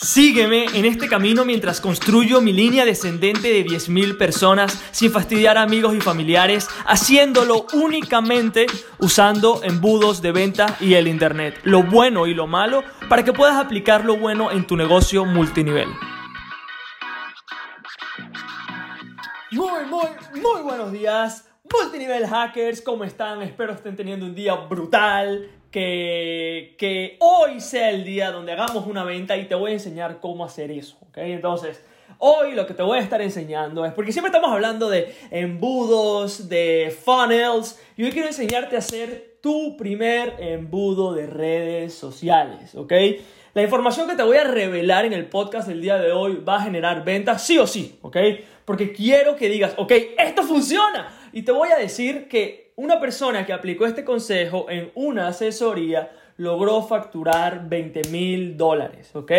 Sígueme en este camino mientras construyo mi línea descendente de 10.000 personas sin fastidiar a amigos y familiares, haciéndolo únicamente usando embudos de venta y el Internet, lo bueno y lo malo, para que puedas aplicar lo bueno en tu negocio multinivel. Muy, muy, muy buenos días, multinivel hackers, ¿cómo están? Espero estén teniendo un día brutal, que, que hoy sea el día donde hagamos una venta y te voy a enseñar cómo hacer eso, ¿ok? Entonces, hoy lo que te voy a estar enseñando es, porque siempre estamos hablando de embudos, de funnels, y hoy quiero enseñarte a hacer tu primer embudo de redes sociales, ¿ok? La información que te voy a revelar en el podcast del día de hoy va a generar ventas sí o sí, ¿ok? Porque quiero que digas, ok, esto funciona. Y te voy a decir que una persona que aplicó este consejo en una asesoría logró facturar 20 mil dólares, ¿ok?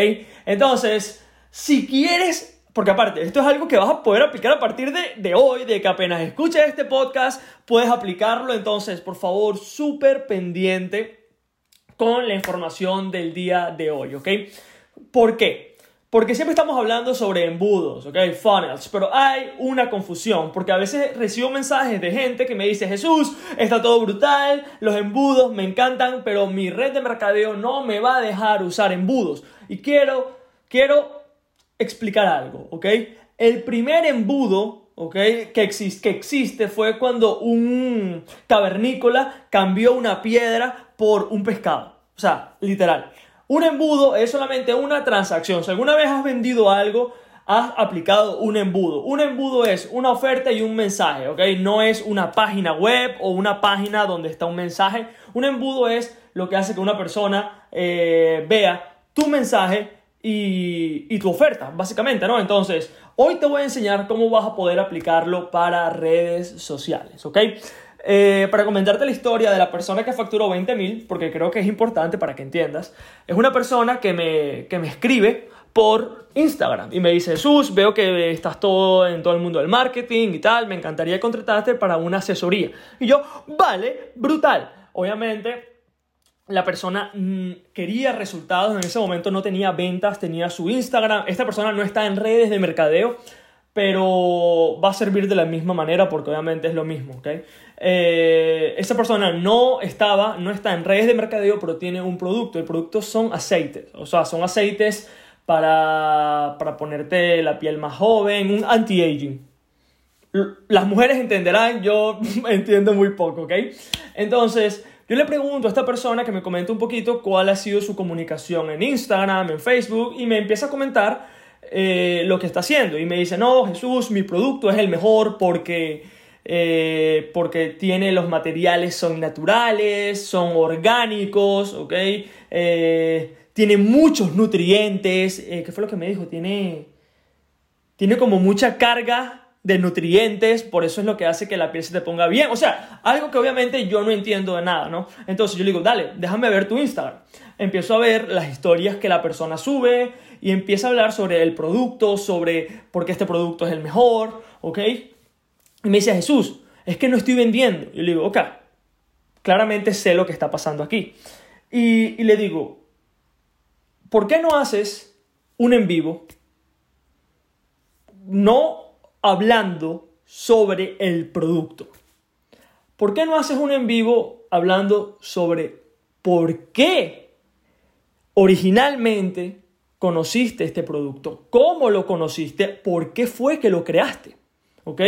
Entonces, si quieres, porque aparte, esto es algo que vas a poder aplicar a partir de, de hoy, de que apenas escuches este podcast, puedes aplicarlo, entonces, por favor, súper pendiente con la información del día de hoy, ¿ok? ¿Por qué? Porque siempre estamos hablando sobre embudos, ¿ok? Funnels, pero hay una confusión, porque a veces recibo mensajes de gente que me dice, Jesús, está todo brutal, los embudos me encantan, pero mi red de mercadeo no me va a dejar usar embudos. Y quiero, quiero explicar algo, ¿ok? El primer embudo, ¿ok? Que, existe, que existe fue cuando un cavernícola cambió una piedra por un pescado. O sea, literal. Un embudo es solamente una transacción. Si alguna vez has vendido algo, has aplicado un embudo. Un embudo es una oferta y un mensaje, ¿ok? No es una página web o una página donde está un mensaje. Un embudo es lo que hace que una persona eh, vea tu mensaje y, y, tu oferta, básicamente, ¿no? Entonces, hoy te voy a enseñar cómo vas a poder aplicarlo para redes sociales, ¿ok? Eh, para comentarte la historia de la persona que facturó 20 mil, porque creo que es importante para que entiendas, es una persona que me, que me escribe por Instagram y me dice, Jesús, veo que estás todo en todo el mundo del marketing y tal, me encantaría contratarte para una asesoría. Y yo, vale, brutal. Obviamente, la persona mm, quería resultados, en ese momento no tenía ventas, tenía su Instagram. Esta persona no está en redes de mercadeo, pero va a servir de la misma manera porque obviamente es lo mismo, ¿ok? Eh, esa persona no estaba, no está en redes de mercadeo, pero tiene un producto. El producto son aceites, o sea, son aceites para, para ponerte la piel más joven, un anti-aging. Las mujeres entenderán, yo entiendo muy poco, ¿ok? Entonces, yo le pregunto a esta persona que me comente un poquito cuál ha sido su comunicación en Instagram, en Facebook, y me empieza a comentar eh, lo que está haciendo. Y me dice, no, Jesús, mi producto es el mejor porque eh, porque tiene los materiales son naturales, son orgánicos, ¿ok? Eh, tiene muchos nutrientes, ¿qué fue lo que me dijo? Tiene, tiene como mucha carga de nutrientes, por eso es lo que hace que la piel se te ponga bien. O sea, algo que obviamente yo no entiendo de nada, ¿no? Entonces yo le digo, dale, déjame ver tu Instagram. Empiezo a ver las historias que la persona sube y empieza a hablar sobre el producto, sobre por qué este producto es el mejor, ¿ok? Y me dice, Jesús, es que no estoy vendiendo. Y le digo, ok, claramente sé lo que está pasando aquí. Y, y le digo, ¿por qué no haces un en vivo no hablando sobre el producto? ¿Por qué no haces un en vivo hablando sobre por qué originalmente conociste este producto? ¿Cómo lo conociste? ¿Por qué fue que lo creaste? ¿Ok?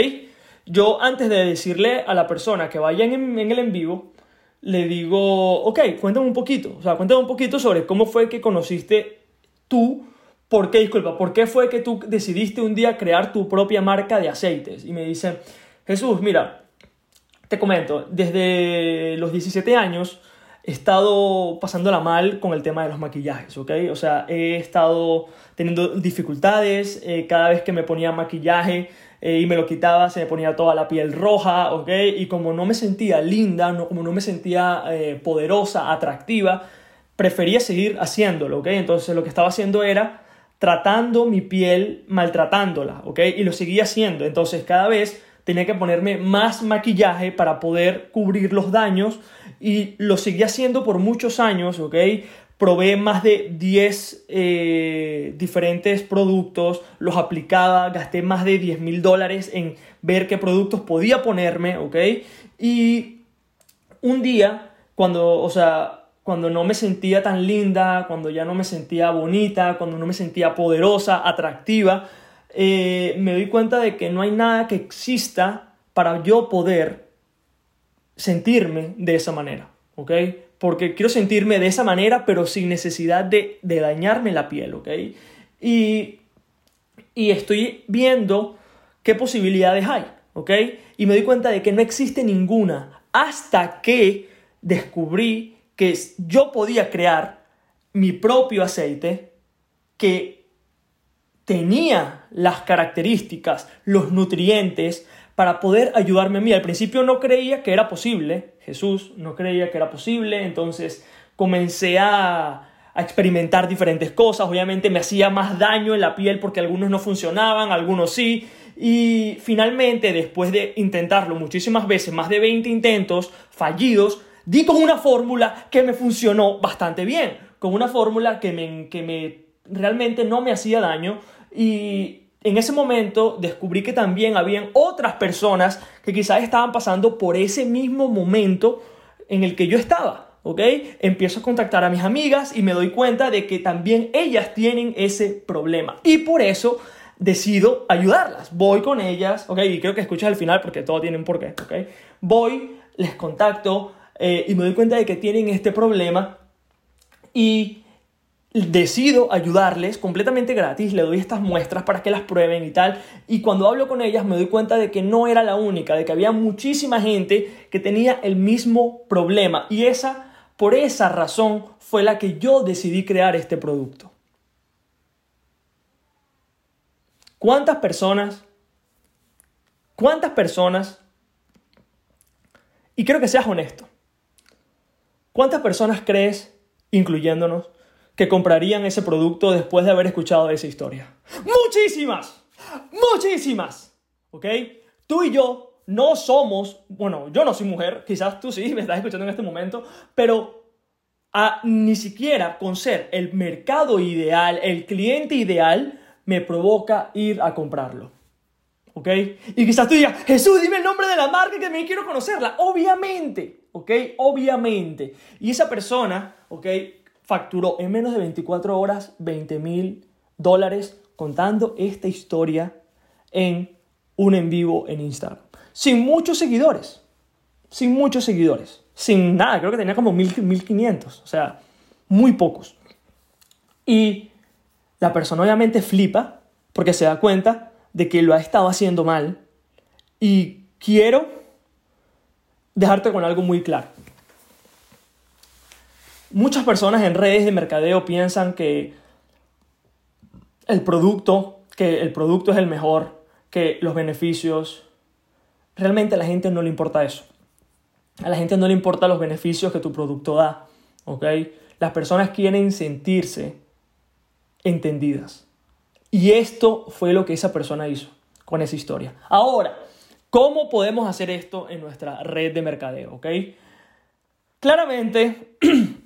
yo antes de decirle a la persona que vaya en, el en vivo, le digo, ok, cuéntame un poquito, o sea, cuéntame un poquito sobre cómo fue que conociste tú, por qué, disculpa, por qué fue que tú decidiste un día crear tu propia marca de aceites. Y me dice, Jesús, mira, te comento, desde los 17 años he estado pasándola mal con el tema de los maquillajes, ¿ok? O sea, he estado teniendo dificultades, eh, cada vez que me ponía maquillaje eh, y me lo quitaba, se me ponía toda la piel roja, ¿ok? Y como no me sentía linda, no, como no me sentía eh, poderosa, atractiva, prefería seguir haciéndolo, ¿ok? Entonces lo que estaba haciendo era tratando mi piel, maltratándola, ¿ok? Y lo seguía haciendo. Entonces cada vez tenía que ponerme más maquillaje para poder cubrir los daños y lo seguía haciendo por muchos años, ¿ok? probé más de 10 eh, diferentes productos, los aplicaba, gasté más de 10 mil dólares en ver qué productos podía ponerme, ¿ok? Y un día, cuando, o sea, cuando no me sentía tan linda, cuando ya no me sentía bonita, cuando no me sentía poderosa, atractiva, eh, me doy cuenta de que no hay nada que exista para yo poder sentirme de esa manera, ¿ok? porque quiero sentirme de esa manera, pero sin necesidad de, dañarme la piel, ¿ok? Y, y estoy viendo qué posibilidades hay, ¿ok? Y me doy cuenta de que no existe ninguna hasta que descubrí que yo podía crear mi propio aceite que tenía las características, los nutrientes para poder ayudarme a mí. Al principio no creía que era posible, Jesús no creía que era posible, entonces comencé a, experimentar diferentes cosas, obviamente me hacía más daño en la piel porque algunos no funcionaban, algunos sí, y finalmente después de intentarlo muchísimas veces, más de 20 intentos fallidos, di con una fórmula que me funcionó bastante bien, con una fórmula que me, que me realmente no me hacía daño y en ese momento descubrí que también habían otras personas que quizás estaban pasando por ese mismo momento en el que yo estaba. ¿ok? Empiezo a contactar a mis amigas y me doy cuenta de que también ellas tienen ese problema. Y por eso decido ayudarlas. Voy con ellas, ¿ok? Y creo que escuchas al final porque todo tiene un porqué, ¿ok? Voy, les contacto eh, y me doy cuenta de que tienen este problema y decido ayudarles completamente gratis, le doy estas muestras para que las prueben y tal, y cuando hablo con ellas me doy cuenta de que no era la única, de que había muchísima gente que tenía el mismo problema, y esa, por esa razón, fue la que yo decidí crear este producto. ¿Cuántas personas, cuántas personas, y quiero que seas honesto, cuántas personas crees, incluyéndonos, que comprarían ese producto después de haber escuchado esa historia? Muchísimas, muchísimas. ¿Ok? Tú y yo no somos, bueno, yo no soy mujer, quizás tú sí, me estás escuchando en este momento, pero ni siquiera con ser el mercado ideal, el cliente ideal, me provoca ir a comprarlo. ¿Ok? Y quizás tú digas, Jesús, dime el nombre de la marca que me quiero conocerla. Obviamente, ¿ok? Obviamente. Y esa persona, ¿ok? Facturó en menos de 24 horas 20 mil dólares contando esta historia en un en vivo en Instagram. Sin muchos seguidores. Sin muchos seguidores. Sin nada, creo que tenía como 1500. O sea, muy pocos. Y la persona obviamente flipa porque se da cuenta de que lo ha estado haciendo mal. Y quiero dejarte con algo muy claro. Muchas personas en redes de mercadeo piensan que el producto, que el producto es el mejor, que los beneficios. Realmente a la gente no le importa eso. A la gente no le importa los beneficios que tu producto da. ¿Ok? Las personas quieren sentirse entendidas. Y esto fue lo que esa persona hizo con esa historia. Ahora, ¿cómo podemos hacer esto en nuestra red de mercadeo? ¿Ok? Claramente,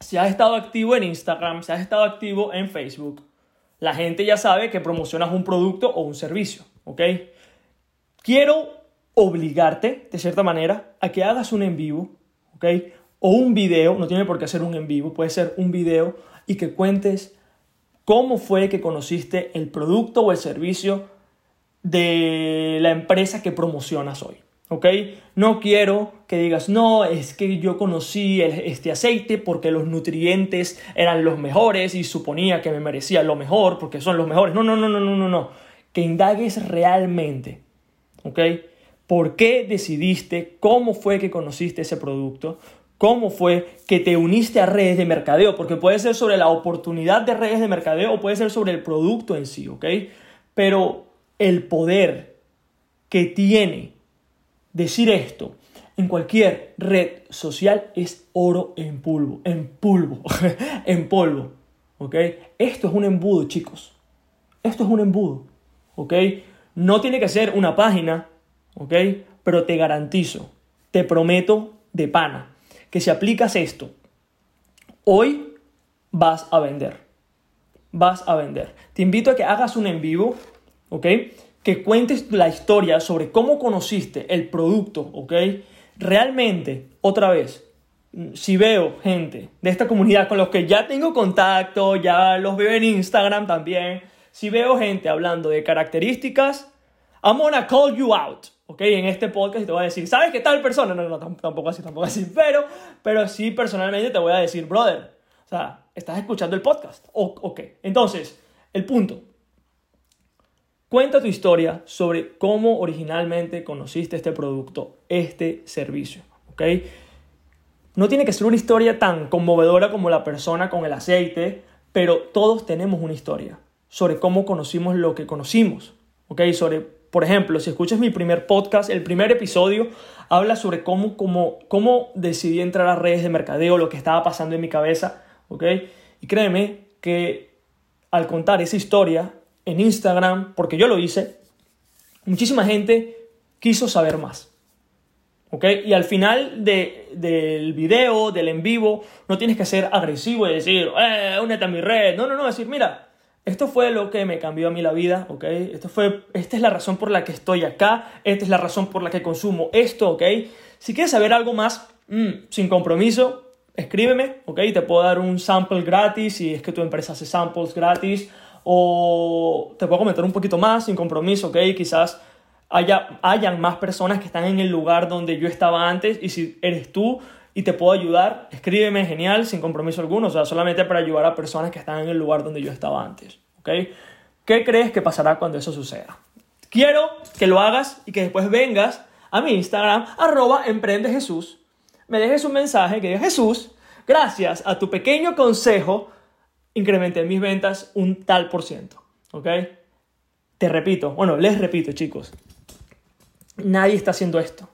si has estado activo en Instagram, si has estado activo en Facebook, la gente ya sabe que promocionas un producto o un servicio, ¿ok? Quiero obligarte, de cierta manera, a que hagas un en vivo, ¿ok? O un video, no tiene por qué ser un en vivo, puede ser un video y que cuentes cómo fue que conociste el producto o el servicio de la empresa que promocionas hoy. ¿Ok? No quiero que digas, no, es que yo conocí este aceite porque los nutrientes eran los mejores y suponía que me merecía lo mejor porque son los mejores. No, no, no, no, no, no, no. Que indagues realmente. ¿Ok? ¿Por qué decidiste? ¿Cómo fue que conociste ese producto? ¿Cómo fue que te uniste a redes de mercadeo? Porque puede ser sobre la oportunidad de redes de mercadeo o puede ser sobre el producto en sí, ¿ok? Pero el poder que tiene decir esto en cualquier red social es oro en polvo, en polvo, en polvo, ¿ok? Esto es un embudo, chicos. Esto es un embudo, ¿ok? No tiene que ser una página, ¿ok? Pero te garantizo, te prometo de pana, que si aplicas esto hoy, vas a vender. Vas a vender. Te invito a que hagas un en vivo, ¿ok? Que cuentes la historia sobre cómo conociste el producto, ¿ok? Realmente, otra vez, si veo gente de esta comunidad con los que ya tengo contacto, ya los veo en Instagram también, si veo gente hablando de características, I'm gonna call you out, ¿ok? En este podcast te voy a decir, ¿sabes qué tal persona? No, no, tampoco así, tampoco así, pero, pero sí personalmente te voy a decir, brother, o sea, estás escuchando el podcast, o, ok. Entonces, el punto, cuenta tu historia sobre cómo originalmente conociste este producto, este servicio, ¿ok? No tiene que ser una historia tan conmovedora como la persona con el aceite, pero todos tenemos una historia sobre cómo conocimos lo que conocimos. ¿Ok? Sobre, por ejemplo, si escuchas mi primer podcast, el primer episodio habla sobre cómo, cómo, cómo decidí entrar a redes de mercadeo, lo que estaba pasando en mi cabeza. ¿Ok? Y créeme que al contar esa historia en Instagram, porque yo lo hice, muchísima gente quiso saber más. ¿Ok? Y al final de, del video, del en vivo, no tienes que ser agresivo y decir, eh, únete a mi red. No, no, no, decir, mira, esto fue lo que me cambió a mí la vida, ¿ok? Esto fue, esta es la razón por la que estoy acá, esta es la razón por la que consumo esto, ¿ok? Si quieres saber algo más, mm, sin compromiso, escríbeme, ¿ok? Te puedo dar un sample gratis si es que tu empresa hace samples gratis, o te puedo comentar un poquito más sin compromiso, ¿ok? Quizás haya, hayan más personas que están en el lugar donde yo estaba antes y si eres tú y te puedo ayudar, escríbeme, genial, sin compromiso alguno, o sea, solamente para ayudar a personas que están en el lugar donde yo estaba antes, ¿ok? ¿Qué crees que pasará cuando eso suceda? Quiero que lo hagas y que después vengas a mi Instagram, arroba emprende Jesús, me dejes un mensaje que diga Jesús, gracias a tu pequeño consejo, incrementé mis ventas un tal por ciento, ¿ok? Te repito, bueno, les repito chicos, nadie está haciendo esto,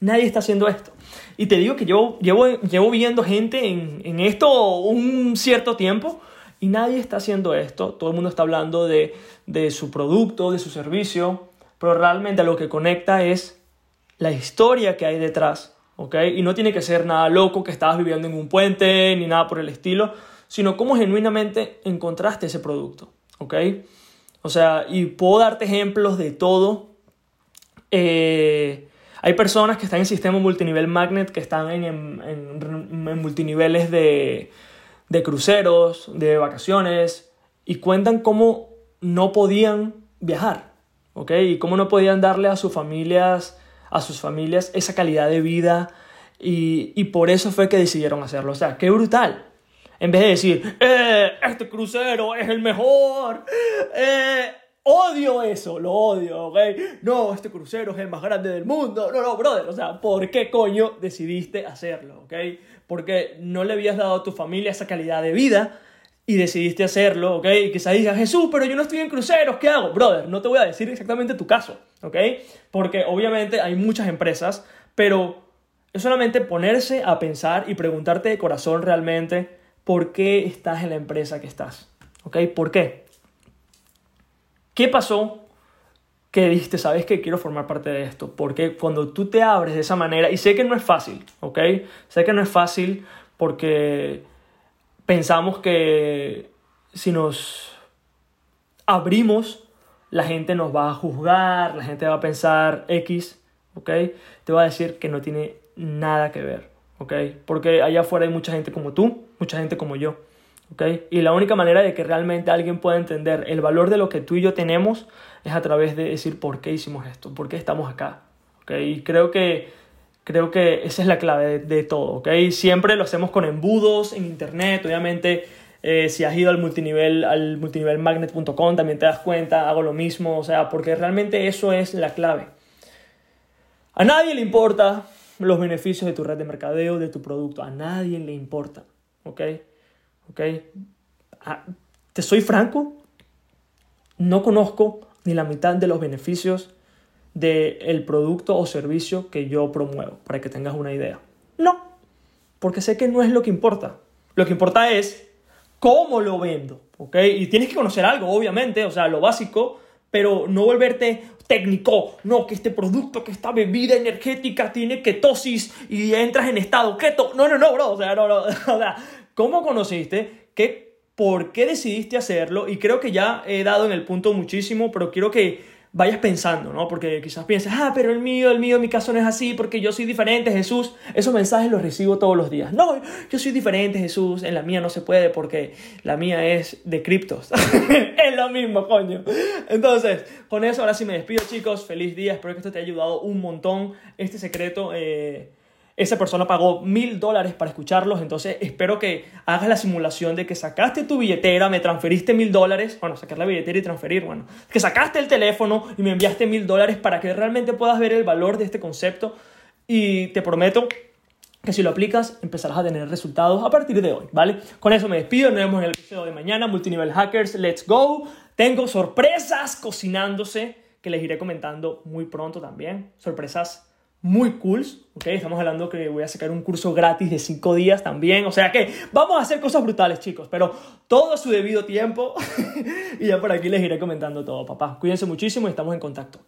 nadie está haciendo esto. Y te digo que yo llevo, llevo viendo gente en, en esto un cierto tiempo y nadie está haciendo esto. Todo el mundo está hablando de, de su producto, de su servicio, pero realmente lo que conecta es la historia que hay detrás, ¿ok? Y no tiene que ser nada loco que estabas viviendo en un puente ni nada por el estilo, sino cómo genuinamente encontraste ese producto, ¿ok? O sea, y puedo darte ejemplos de todo. Eh, hay personas que están en sistema multinivel magnet, que están en, en, multiniveles de, de cruceros, de vacaciones, y cuentan cómo no podían viajar, ¿ok? Y cómo no podían darle a sus familias, a sus familias esa calidad de vida, y, y por eso fue que decidieron hacerlo. O sea, qué brutal. En vez de decir, eh, este crucero es el mejor, eh, Odio eso, lo odio, ¿ok? No, este crucero es el más grande del mundo. No, no, brother, o sea, ¿por qué coño decidiste hacerlo, ¿ok? Porque no le habías dado a tu familia esa calidad de vida y decidiste hacerlo, ¿ok? Y quizás digas, Jesús, pero yo no estoy en cruceros, ¿qué hago? Brother, no te voy a decir exactamente tu caso, ¿ok? Porque obviamente hay muchas empresas, pero es solamente ponerse a pensar y preguntarte de corazón realmente por qué estás en la empresa que estás, ¿ok? ¿Por qué? ¿Qué pasó? Que dijiste, sabes que quiero formar parte de esto. Porque cuando tú te abres de esa manera, y sé que no es fácil, ¿ok? Sé que no es fácil porque pensamos que si nos abrimos, la gente nos va a juzgar, la gente va a pensar X, ¿ok? Te voy a decir que no tiene nada que ver, ¿ok? Porque allá afuera hay mucha gente como tú, mucha gente como yo. Y la única manera de que realmente alguien pueda entender el valor de lo que tú y yo tenemos es a través de decir por qué hicimos esto, por qué estamos acá, Y creo que, creo que esa es la clave de, todo, Siempre lo hacemos con embudos en internet, obviamente eh, si has ido al multinivel, al multinivelmagnet.com también te das cuenta, hago lo mismo, o sea, porque realmente eso es la clave. A nadie le importa los beneficios de tu red de mercadeo, de tu producto, a nadie le importa, ¿ok? ¿ok? Ah, te soy franco, no conozco ni la mitad de los beneficios del producto o servicio que yo promuevo, para que tengas una idea. No, porque sé que no es lo que importa. Lo que importa es cómo lo vendo, ¿ok? Y tienes que conocer algo, obviamente, o sea, lo básico, pero no volverte técnico, no, que este producto, que esta bebida energética tiene ketosis y entras en estado keto. No, no, no, bro, o sea, no, no, o sea, ¿Cómo conociste que por qué decidiste hacerlo y creo que ya he dado en el punto muchísimo, pero quiero que vayas pensando, ¿no? Porque quizás pienses, ah, pero el mío, el mío, mi caso no es así porque yo soy diferente, Jesús. Esos mensajes los recibo todos los días. No, yo soy diferente, Jesús. En la mía no se puede porque la mía es de criptos. es lo mismo, coño. Entonces, con eso ahora sí me despido, chicos. Feliz día. Espero que esto te haya ayudado un montón. Este secreto... Eh, esa persona pagó mil dólares para escucharlos, entonces espero que hagas la simulación de que sacaste tu billetera, me transferiste mil dólares, bueno, sacar la billetera y transferir, bueno, que sacaste el teléfono y me enviaste mil dólares para que realmente puedas ver el valor de este concepto y te prometo que si lo aplicas empezarás a tener resultados a partir de hoy, ¿vale? Con eso me despido, nos vemos en el episodio de mañana, Multinivel Hackers, let's go. Tengo sorpresas cocinándose que les iré comentando muy pronto también, sorpresas muy cool, ¿ok? Estamos hablando que voy a sacar un curso gratis de 5 días también, o sea que vamos a hacer cosas brutales, chicos, pero todo a su debido tiempo y ya por aquí les iré comentando todo, papá. Cuídense muchísimo y estamos en contacto.